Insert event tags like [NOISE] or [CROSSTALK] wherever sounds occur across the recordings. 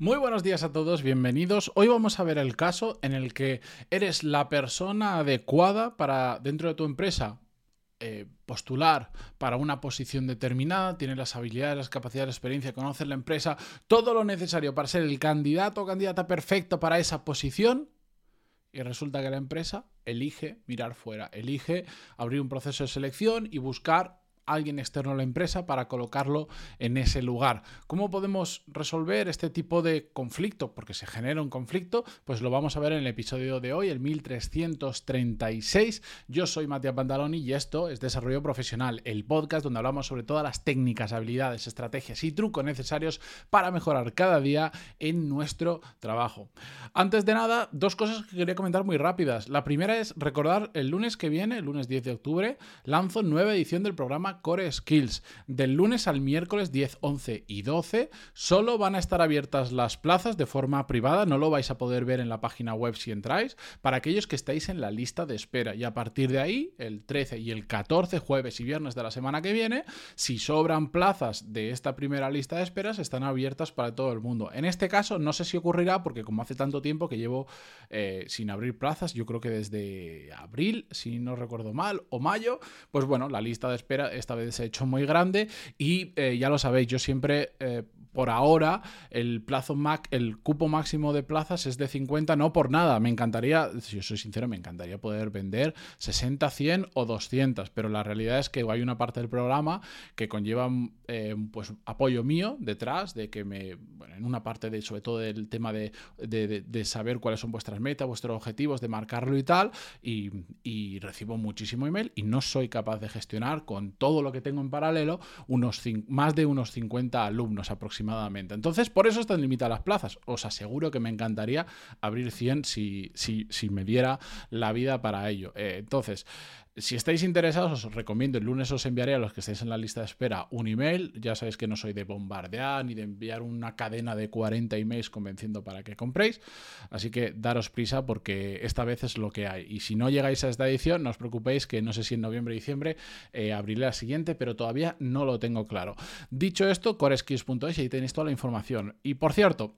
Muy buenos días a todos, bienvenidos. Hoy vamos a ver el caso en el que eres la persona adecuada para dentro de tu empresa eh, postular para una posición determinada, tienes las habilidades, las capacidades, la experiencia, conoces la empresa, todo lo necesario para ser el candidato o candidata perfecto para esa posición. Y resulta que la empresa elige mirar fuera, elige abrir un proceso de selección y buscar alguien externo a la empresa para colocarlo en ese lugar. ¿Cómo podemos resolver este tipo de conflicto? Porque se genera un conflicto, pues lo vamos a ver en el episodio de hoy, el 1336. Yo soy Matías Pantaloni y esto es Desarrollo Profesional, el podcast donde hablamos sobre todas las técnicas, habilidades, estrategias y trucos necesarios para mejorar cada día en nuestro trabajo. Antes de nada, dos cosas que quería comentar muy rápidas. La primera es recordar el lunes que viene, el lunes 10 de octubre, lanzo nueva edición del programa Core Skills. Del lunes al miércoles 10, 11 y 12 solo van a estar abiertas las plazas de forma privada, no lo vais a poder ver en la página web si entráis, para aquellos que estáis en la lista de espera. Y a partir de ahí, el 13 y el 14, jueves y viernes de la semana que viene, si sobran plazas de esta primera lista de esperas, están abiertas para todo el mundo. En este caso, no sé si ocurrirá porque como hace tanto tiempo que llevo eh, sin abrir plazas, yo creo que desde abril, si no recuerdo mal, o mayo, pues bueno, la lista de espera esta vez se ha hecho muy grande y eh, ya lo sabéis, yo siempre eh, por ahora el plazo Mac, el cupo máximo de plazas es de 50, no por nada. Me encantaría, si yo soy sincero, me encantaría poder vender 60, 100 o 200, pero la realidad es que hay una parte del programa que conlleva eh, pues apoyo mío detrás, de que me, bueno, en una parte de, sobre todo del tema de, de, saber cuáles son vuestras metas, vuestros objetivos, de marcarlo y tal, y, recibo muchísimo email y no soy capaz de gestionar con todo lo que tengo en paralelo unos más de unos 50 alumnos aproximadamente entonces, por eso están limitadas las plazas. Os aseguro que me encantaría abrir 100 si, si, si me diera la vida para ello. Eh, entonces, si estáis interesados, os recomiendo, el lunes os enviaré a los que estáis en la lista de espera un email. Ya sabéis que no soy de bombardear ni de enviar una cadena de 40 emails convenciendo para que compréis. Así que daros prisa porque esta vez es lo que hay. Y si no llegáis a esta edición, no os preocupéis que no sé si en noviembre o diciembre eh, abriré la siguiente, pero todavía no lo tengo claro. Dicho esto, coreskills.es ahí tenéis toda la información. Y por cierto,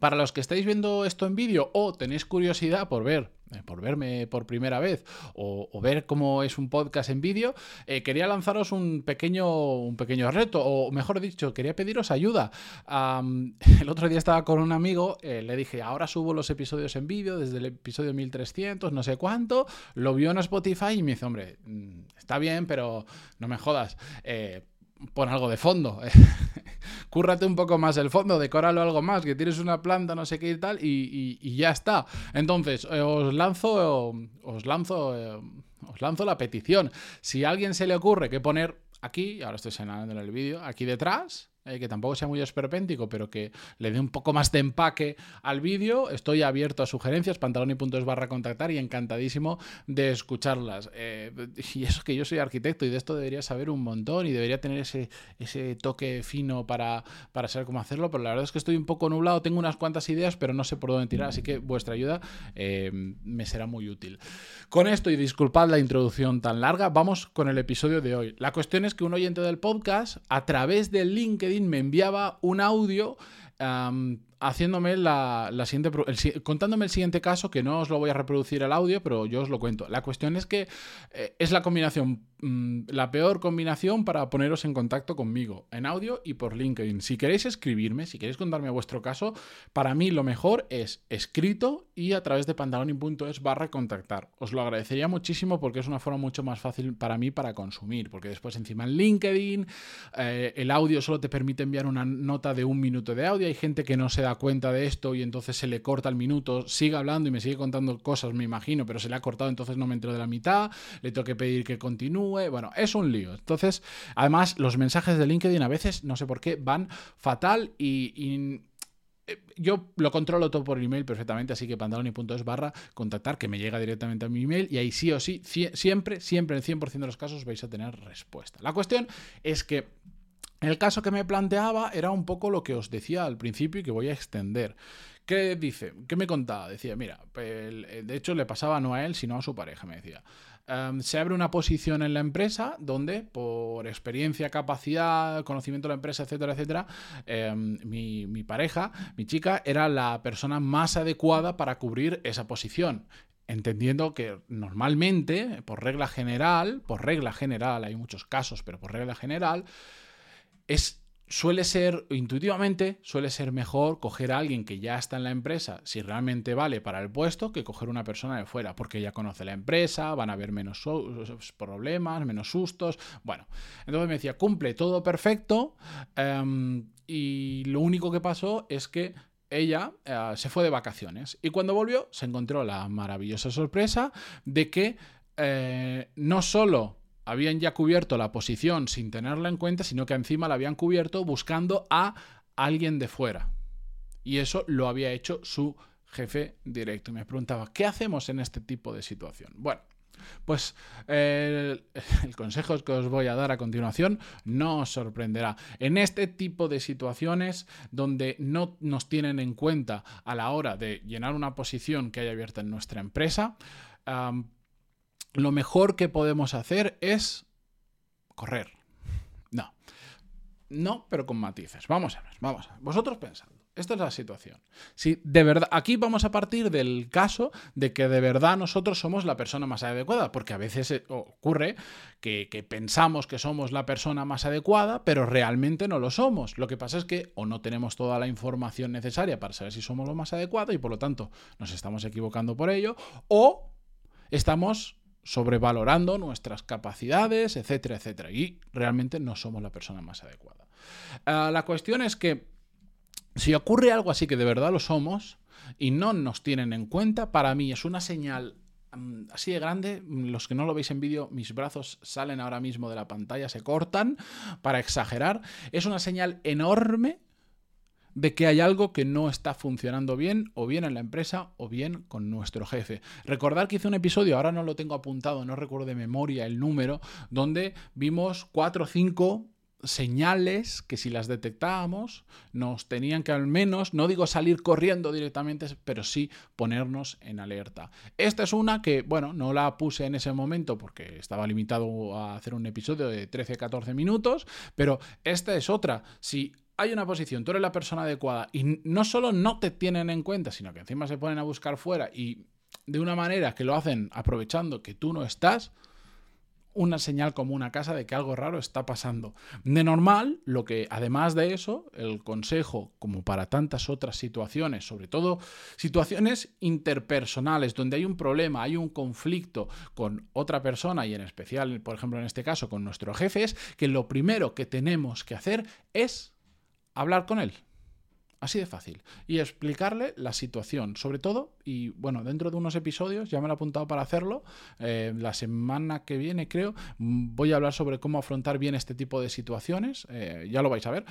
para los que estáis viendo esto en vídeo o tenéis curiosidad por ver eh, por verme por primera vez o, ver cómo es un podcast en vídeo, eh, quería lanzaros un pequeño, un pequeño reto, o mejor dicho, quería pediros ayuda. [LAUGHS] el otro día estaba con un amigo, eh, le dije, ahora subo los episodios en vídeo desde el episodio 1300, no sé cuánto, lo vio en Spotify y me dice, hombre, mm, está bien, pero no me jodas pon algo de fondo. [LAUGHS] Cúrrate un poco más el fondo, decóralo algo más, que tienes una planta, no sé qué y tal, y, ya está. Entonces, eh, os lanzo, os lanzo, eh, os lanzo la petición. Si a alguien se le ocurre que poner aquí, ahora estoy señalando en el vídeo, aquí detrás, eh, que tampoco sea muy esperpéntico, pero que le dé un poco más de empaque al vídeo. Estoy abierto a sugerencias, pantaloni.es barra contactar y encantadísimo de escucharlas. Eh, y eso que yo soy arquitecto y de esto debería saber un montón y debería tener ese, ese toque fino para, para saber cómo hacerlo, pero la verdad es que estoy un poco nublado, tengo unas cuantas ideas, pero no sé por dónde tirar, así que vuestra ayuda eh, me será muy útil. Con esto, y disculpad la introducción tan larga, vamos con el episodio de hoy. La cuestión es que un oyente del podcast, a través del LinkedIn, me enviaba un audio haciéndome la, siguiente, contándome el siguiente caso, que no os lo voy a reproducir el audio, pero yo os lo cuento. La cuestión es que eh, es la combinación, mm, la peor combinación para poneros en contacto conmigo, en audio y por LinkedIn. Si queréis escribirme, si queréis contarme vuestro caso, para mí lo mejor es escrito y a través de pantaloni.es barra contactar. Os lo agradecería muchísimo porque es una forma mucho más fácil para mí para consumir, porque después encima en LinkedIn eh, el audio solo te permite enviar una nota de un minuto de audio. Hay gente que no se da cuenta de esto y entonces se le corta el minuto, sigue hablando y me sigue contando cosas, me imagino, pero se le ha cortado, entonces no me entero de la mitad, le tengo que pedir que continúe, bueno, es un lío. Entonces, además, los mensajes de LinkedIn a veces, no sé por qué, van fatal y, eh, yo lo controlo todo por email perfectamente, así que pantaloni.es barra contactar, que me llega directamente a mi email y ahí sí o sí, siempre, siempre, en 100% de los casos vais a tener respuesta. La cuestión es que el caso que me planteaba era un poco lo que os decía al principio y que voy a extender. ¿Qué dice? ¿Qué me contaba? Decía, mira, de hecho le pasaba no a él, sino a su pareja, me decía. em, se abre una posición en la empresa donde por experiencia, capacidad, conocimiento de la empresa, etcétera, etcétera, em, mi, mi pareja, mi chica, era la persona más adecuada para cubrir esa posición entendiendo que normalmente, por regla general, por regla general, hay muchos casos, pero por regla general, suele ser, intuitivamente, suele ser mejor coger a alguien que ya está en la empresa, si realmente vale para el puesto, que coger una persona de fuera, porque ya conoce la empresa, van a haber menos problemas, menos sustos. Bueno, entonces me decía, cumple todo perfecto, em, y lo único que pasó es que ella eh, se fue de vacaciones y cuando volvió se encontró la maravillosa sorpresa de que eh, no solo habían ya cubierto la posición sin tenerla en cuenta, sino que encima la habían cubierto buscando a alguien de fuera. Y eso lo había hecho su jefe directo. Y me preguntaba, ¿qué hacemos en este tipo de situación? Bueno, pues el, consejo que os voy a dar a continuación no os sorprenderá. En este tipo de situaciones donde no nos tienen en cuenta a la hora de llenar una posición que haya abierta en nuestra empresa, lo mejor que podemos hacer es correr. No. No, pero con matices. Vamos a ver, vamos a ver. Vosotros pensad. Esta es la situación. Si de verdad, aquí vamos a partir del caso de que de verdad nosotros somos la persona más adecuada, porque a veces eh, ocurre que, que, pensamos que somos la persona más adecuada, pero realmente no lo somos. Lo que pasa es que o no tenemos toda la información necesaria para saber si somos lo más adecuado y por lo tanto nos estamos equivocando por ello, o estamos sobrevalorando nuestras capacidades, etcétera, etcétera. Y realmente no somos la persona más adecuada. Ah, la cuestión es que si ocurre algo así que de verdad lo somos y no nos tienen en cuenta, para mí es una señal mm, así de grande. Los que no lo veis en vídeo, mis brazos salen ahora mismo de la pantalla, se cortan para exagerar. Es una señal enorme de que hay algo que no está funcionando bien, o bien en la empresa, o bien con nuestro jefe. Recordar que hice un episodio, ahora no lo tengo apuntado, no recuerdo de memoria el número, donde vimos cuatro o cinco señales que si las detectábamos nos tenían que al menos, no digo salir corriendo directamente, pero sí ponernos en alerta. Esta es una que, bueno, no la puse en ese momento porque estaba limitado a hacer un episodio de 13-14 minutos, pero esta es otra. Si hay una posición, tú eres la persona adecuada y no solo no te tienen en cuenta, sino que encima se ponen a buscar fuera y de una manera que lo hacen aprovechando que tú no estás, una señal como una casa de que algo raro está pasando. De normal, lo que además de eso, el consejo, como para tantas otras situaciones, sobre todo situaciones interpersonales, donde hay un problema, hay un conflicto con otra persona y en especial, por ejemplo, en este caso, con nuestro jefe, es que lo primero que tenemos que hacer es hablar con él. Así de fácil. Y explicarle la situación, sobre todo, y bueno, dentro de unos episodios, ya me lo he apuntado para hacerlo, eh, la semana que viene creo, voy a hablar sobre cómo afrontar bien este tipo de situaciones, eh, ya lo vais a ver,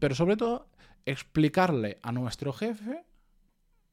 pero sobre todo, explicarle a nuestro jefe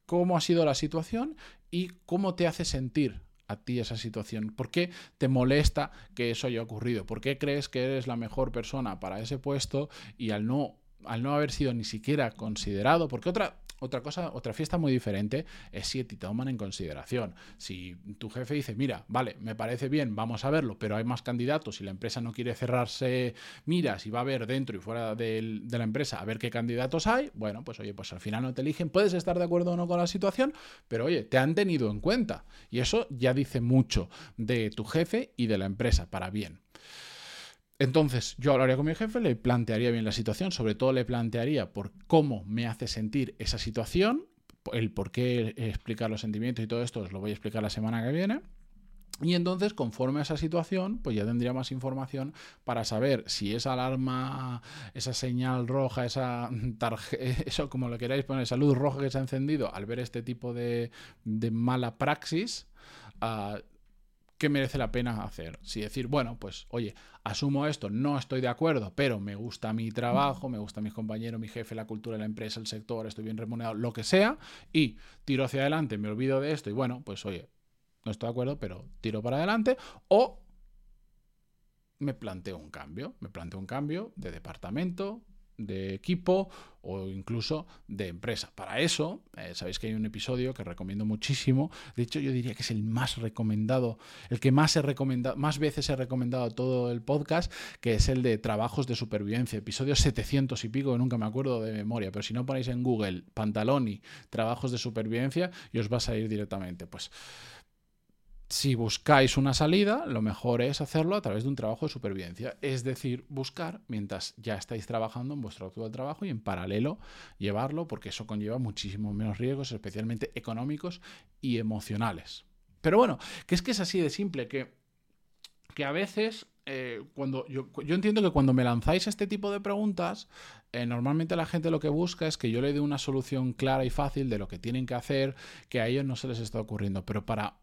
cómo ha sido la situación y cómo te hace sentir a ti esa situación? ¿Por qué te molesta que eso haya ocurrido? ¿Por qué crees que eres la mejor persona para ese puesto y al no al no haber sido ni siquiera considerado, porque otra, otra cosa, otra fiesta muy diferente es si te toman en consideración. Si tu jefe dice, mira, vale, me parece bien, vamos a verlo, pero hay más candidatos y la empresa no quiere cerrarse miras y va a ver dentro y fuera de, de la empresa a ver qué candidatos hay, bueno, pues oye, pues al final no te eligen, puedes estar de acuerdo o no con la situación, pero oye, te han tenido en cuenta. Y eso ya dice mucho de tu jefe y de la empresa, para bien. Entonces, yo hablaría con mi jefe, le plantearía bien la situación, sobre todo le plantearía por cómo me hace sentir esa situación, el por qué explicar los sentimientos y todo esto os lo voy a explicar la semana que viene. Y entonces, conforme a esa situación, pues ya tendría más información para saber si esa alarma, esa señal roja, esa tarjeta, [LAUGHS] eso como lo queráis poner, esa luz roja que se ha encendido al ver este tipo de, mala praxis, uh, ¿qué merece la pena hacer? Si decir, bueno, pues oye, asumo esto, no estoy de acuerdo, pero me gusta mi trabajo, me gusta mis compañeros, mi jefe, la cultura la empresa, el sector, estoy bien remunerado, lo que sea, y tiro hacia adelante, me olvido de esto y bueno, pues oye, no estoy de acuerdo, pero tiro para adelante, o me planteo un cambio, me planteo un cambio de departamento, de equipo o incluso de empresa. Para eso, eh, sabéis que hay un episodio que recomiendo muchísimo. De hecho, yo diría que es el más recomendado, el que más he recomendado, más veces he recomendado todo el podcast, que es el de trabajos de supervivencia. Episodio 700 y pico, que nunca me acuerdo de memoria, pero si no ponéis en Google Pantaloni, trabajos de supervivencia, y os va a salir directamente. Pues si buscáis una salida, lo mejor es hacerlo a través de un trabajo de supervivencia, es decir, buscar mientras ya estáis trabajando en vuestro actual trabajo y en paralelo llevarlo, porque eso conlleva muchísimo menos riesgos, especialmente económicos y emocionales. Pero bueno, que es que es así de simple, que, que a veces eh, cuando yo, entiendo que cuando me lanzáis este tipo de preguntas, eh, normalmente la gente lo que busca es que yo le dé una solución clara y fácil de lo que tienen que hacer, que a ellos no se les está ocurriendo. Pero para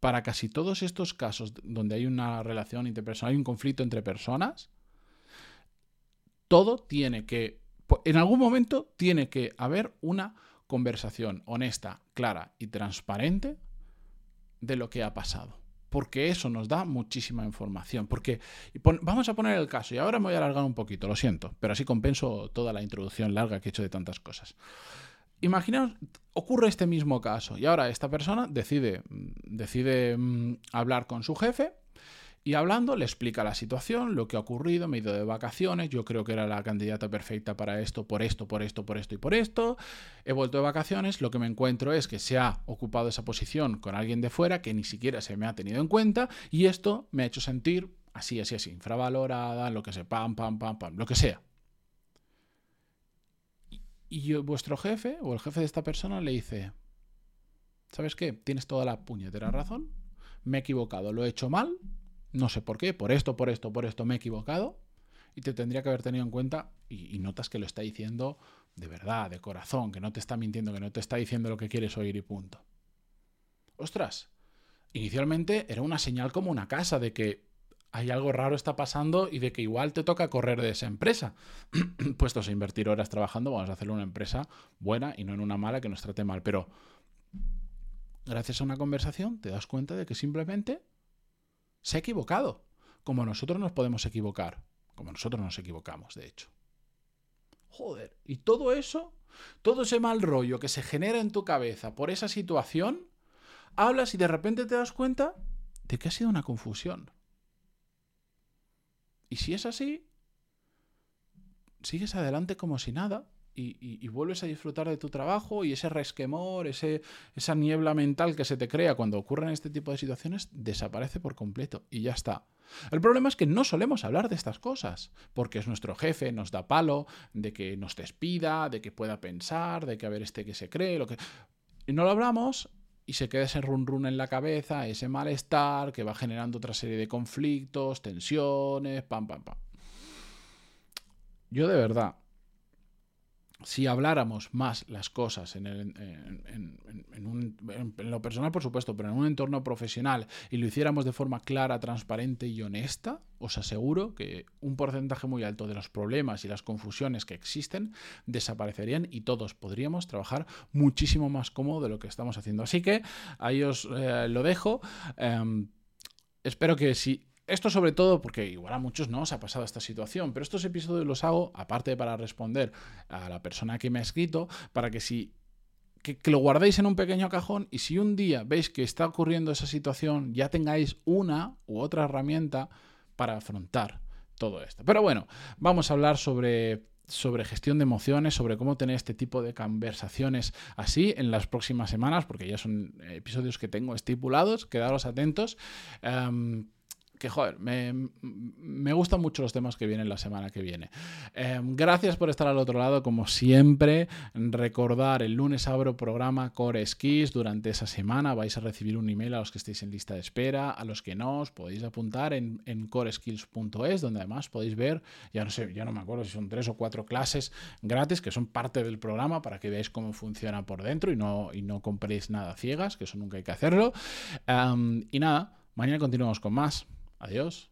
para casi todos estos casos donde hay una relación interpersonal, hay un conflicto entre personas, todo tiene que, en algún momento tiene que haber una conversación honesta, clara y transparente de lo que ha pasado. Porque eso nos da muchísima información. Porque vamos a poner el caso, y ahora me voy a alargar un poquito, lo siento, pero así compenso toda la introducción larga que he hecho de tantas cosas. Imaginaos, ocurre este mismo caso y ahora esta persona decide, decide mm, hablar con su jefe y hablando le explica la situación, lo que ha ocurrido, me he ido de vacaciones, yo creo que era la candidata perfecta para esto, por esto, por esto, por esto y por esto. He vuelto de vacaciones, lo que me encuentro es que se ha ocupado esa posición con alguien de fuera que ni siquiera se me ha tenido en cuenta y esto me ha hecho sentir así, así, así, infravalorada, lo que sea, pam, pam, pam, pam, lo que sea. Y vuestro jefe o el jefe de esta persona le dice, ¿sabes qué? Tienes toda la puñetera razón, me he equivocado, lo he hecho mal, no sé por qué, por esto, por esto, por esto me he equivocado, y te tendría que haber tenido en cuenta, y, y notas que lo está diciendo de verdad, de corazón, que no te está mintiendo, que no te está diciendo lo que quieres oír y punto. Ostras, inicialmente era una señal como una casa de que hay algo raro está pasando y de que igual te toca correr de esa empresa. [CLEARS THROAT] Puestos a invertir horas trabajando, vamos a hacerlo una empresa buena y no en una mala que nos trate mal. Pero gracias a una conversación te das cuenta de que simplemente se ha equivocado. Como nosotros nos podemos equivocar. Como nosotros nos equivocamos, de hecho. Joder, y todo eso, todo ese mal rollo que se genera en tu cabeza por esa situación, hablas y de repente te das cuenta de que ha sido una confusión y si es así, sigues adelante como si nada y, vuelves a disfrutar de tu trabajo y ese resquemor, ese, esa niebla mental que se te crea cuando ocurren este tipo de situaciones desaparece por completo y ya está. El problema es que no solemos hablar de estas cosas, porque es nuestro jefe, nos da palo, de que nos despida, de que pueda pensar, de que a ver este que se cree, lo que... Y no lo hablamos y se queda ese run run en la cabeza, ese malestar que va generando otra serie de conflictos, tensiones, pam, pam, pam. Yo de verdad, si habláramos más las cosas en, lo personal, por supuesto, pero en un entorno profesional y lo hiciéramos de forma clara, transparente y honesta, os aseguro que un porcentaje muy alto de los problemas y las confusiones que existen desaparecerían y todos podríamos trabajar muchísimo más cómodo de lo que estamos haciendo. Así que ahí os eh, lo dejo. Em, espero que si esto sobre todo porque igual a muchos no os ha pasado esta situación, pero estos episodios los hago aparte para responder a la persona que me ha escrito, para que si que, lo guardéis en un pequeño cajón y si un día veis que está ocurriendo esa situación, ya tengáis una u otra herramienta para afrontar todo esto. Pero bueno, vamos a hablar sobre sobre gestión de emociones, sobre cómo tener este tipo de conversaciones así en las próximas semanas, porque ya son episodios que tengo estipulados, quedaros atentos. Em, que joder, me, gustan mucho los temas que vienen la semana que viene. Em, gracias por estar al otro lado, como siempre. Recordar, el lunes abro programa Core Skills. Durante esa semana vais a recibir un email a los que estéis en lista de espera, a los que no, os podéis apuntar en, en coreskills.es, donde además podéis ver, ya no sé, ya no me acuerdo si son tres o cuatro clases gratis que son parte del programa para que veáis cómo funciona por dentro y no, y no compréis nada ciegas, que eso nunca hay que hacerlo. Em, y nada, mañana continuamos con más. Adiós.